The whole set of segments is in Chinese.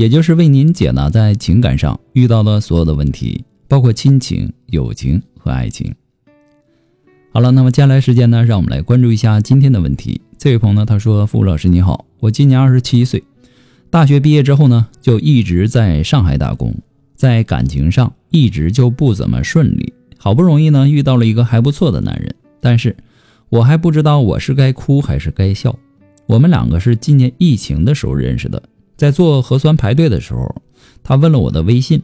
也就是为您解答在情感上遇到的所有的问题，包括亲情、友情和爱情。好了，那么接下来时间呢，让我们来关注一下今天的问题。这位朋友呢，他说：“付老师你好，我今年二十七岁，大学毕业之后呢，就一直在上海打工，在感情上一直就不怎么顺利。好不容易呢，遇到了一个还不错的男人，但是我还不知道我是该哭还是该笑。我们两个是今年疫情的时候认识的。”在做核酸排队的时候，他问了我的微信，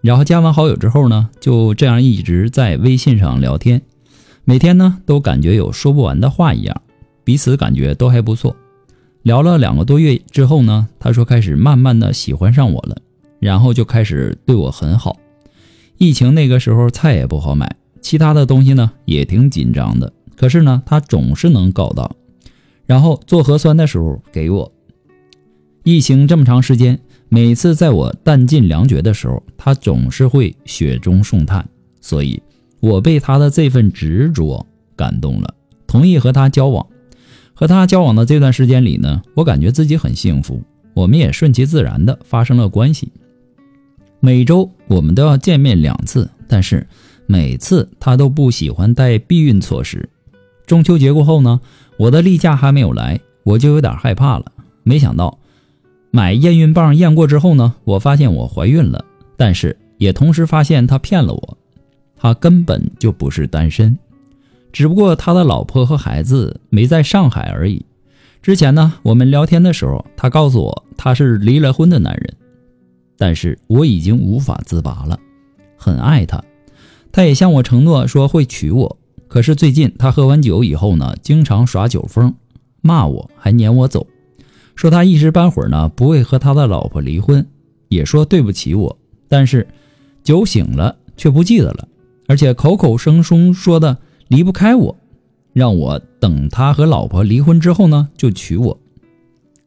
然后加完好友之后呢，就这样一直在微信上聊天，每天呢都感觉有说不完的话一样，彼此感觉都还不错。聊了两个多月之后呢，他说开始慢慢的喜欢上我了，然后就开始对我很好。疫情那个时候菜也不好买，其他的东西呢也挺紧张的，可是呢他总是能搞到，然后做核酸的时候给我。疫情这么长时间，每次在我弹尽粮绝的时候，他总是会雪中送炭，所以我被他的这份执着感动了，同意和他交往。和他交往的这段时间里呢，我感觉自己很幸福，我们也顺其自然的发生了关系。每周我们都要见面两次，但是每次他都不喜欢带避孕措施。中秋节过后呢，我的例假还没有来，我就有点害怕了，没想到。买验孕棒验过之后呢，我发现我怀孕了，但是也同时发现他骗了我，他根本就不是单身，只不过他的老婆和孩子没在上海而已。之前呢，我们聊天的时候，他告诉我他是离了婚的男人，但是我已经无法自拔了，很爱他，他也向我承诺说会娶我。可是最近他喝完酒以后呢，经常耍酒疯，骂我还撵我走。说他一时半会儿呢不会和他的老婆离婚，也说对不起我，但是酒醒了却不记得了，而且口口声声说的离不开我，让我等他和老婆离婚之后呢就娶我。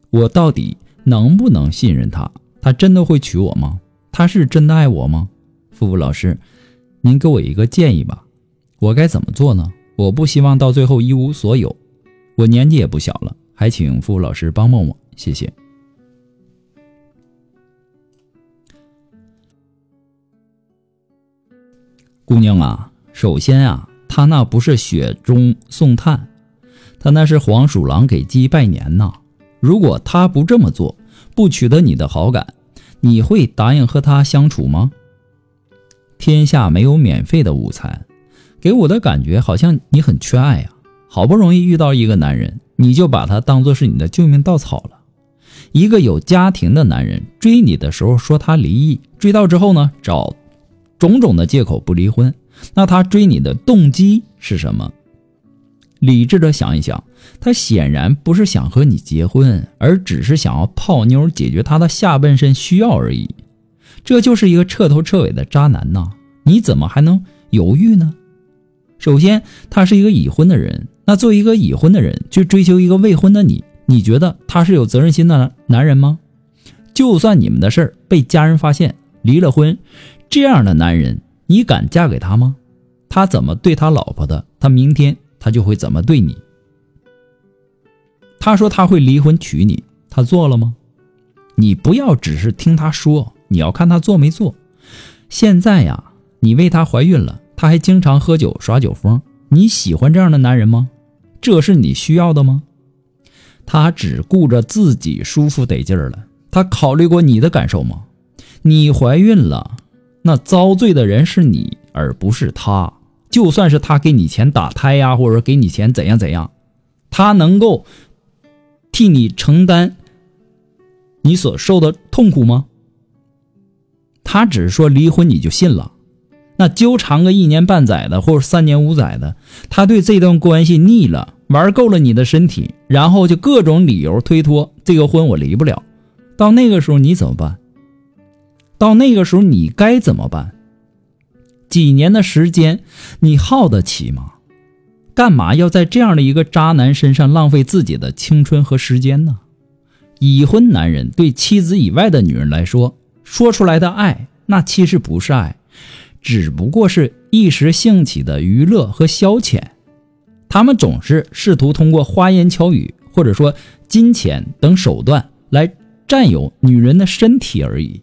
我到底能不能信任他？他真的会娶我吗？他是真的爱我吗？付付老师，您给我一个建议吧，我该怎么做呢？我不希望到最后一无所有，我年纪也不小了，还请付老师帮帮我。谢谢，姑娘啊，首先啊，他那不是雪中送炭，他那是黄鼠狼给鸡拜年呐。如果他不这么做，不取得你的好感，你会答应和他相处吗？天下没有免费的午餐，给我的感觉好像你很缺爱啊。好不容易遇到一个男人，你就把他当做是你的救命稻草了。一个有家庭的男人追你的时候说他离异，追到之后呢找种种的借口不离婚，那他追你的动机是什么？理智的想一想，他显然不是想和你结婚，而只是想要泡妞解决他的下半身需要而已。这就是一个彻头彻尾的渣男呐！你怎么还能犹豫呢？首先，他是一个已婚的人，那作为一个已婚的人去追求一个未婚的你。你觉得他是有责任心的男人吗？就算你们的事儿被家人发现，离了婚，这样的男人，你敢嫁给他吗？他怎么对他老婆的，他明天他就会怎么对你。他说他会离婚娶你，他做了吗？你不要只是听他说，你要看他做没做。现在呀，你为他怀孕了，他还经常喝酒耍酒疯，你喜欢这样的男人吗？这是你需要的吗？他只顾着自己舒服得劲儿了，他考虑过你的感受吗？你怀孕了，那遭罪的人是你，而不是他。就算是他给你钱打胎呀，或者给你钱怎样怎样，他能够替你承担你所受的痛苦吗？他只是说离婚你就信了，那纠缠个一年半载的，或者三年五载的，他对这段关系腻了。玩够了你的身体，然后就各种理由推脱这个婚我离不了。到那个时候你怎么办？到那个时候你该怎么办？几年的时间你耗得起吗？干嘛要在这样的一个渣男身上浪费自己的青春和时间呢？已婚男人对妻子以外的女人来说，说出来的爱，那其实不是爱，只不过是一时兴起的娱乐和消遣。他们总是试图通过花言巧语，或者说金钱等手段来占有女人的身体而已。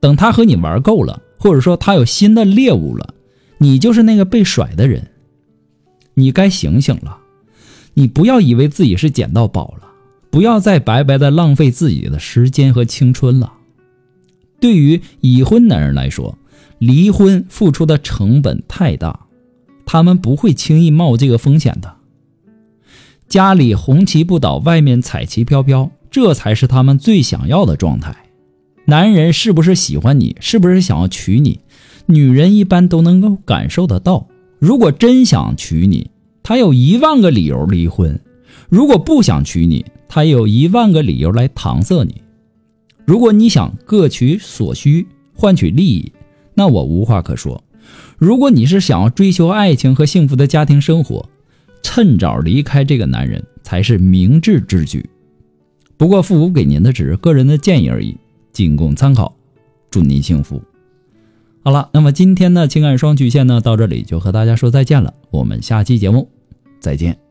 等他和你玩够了，或者说他有新的猎物了，你就是那个被甩的人。你该醒醒了，你不要以为自己是捡到宝了，不要再白白的浪费自己的时间和青春了。对于已婚男人来说，离婚付出的成本太大，他们不会轻易冒这个风险的。家里红旗不倒，外面彩旗飘飘，这才是他们最想要的状态。男人是不是喜欢你，是不是想要娶你，女人一般都能够感受得到。如果真想娶你，他有一万个理由离婚；如果不想娶你，他有一万个理由来搪塞你。如果你想各取所需，换取利益，那我无话可说。如果你是想要追求爱情和幸福的家庭生活，趁早离开这个男人才是明智之举。不过，父母给您的只是个人的建议而已，仅供参考。祝您幸福。好了，那么今天的情感双曲线呢，到这里就和大家说再见了。我们下期节目再见。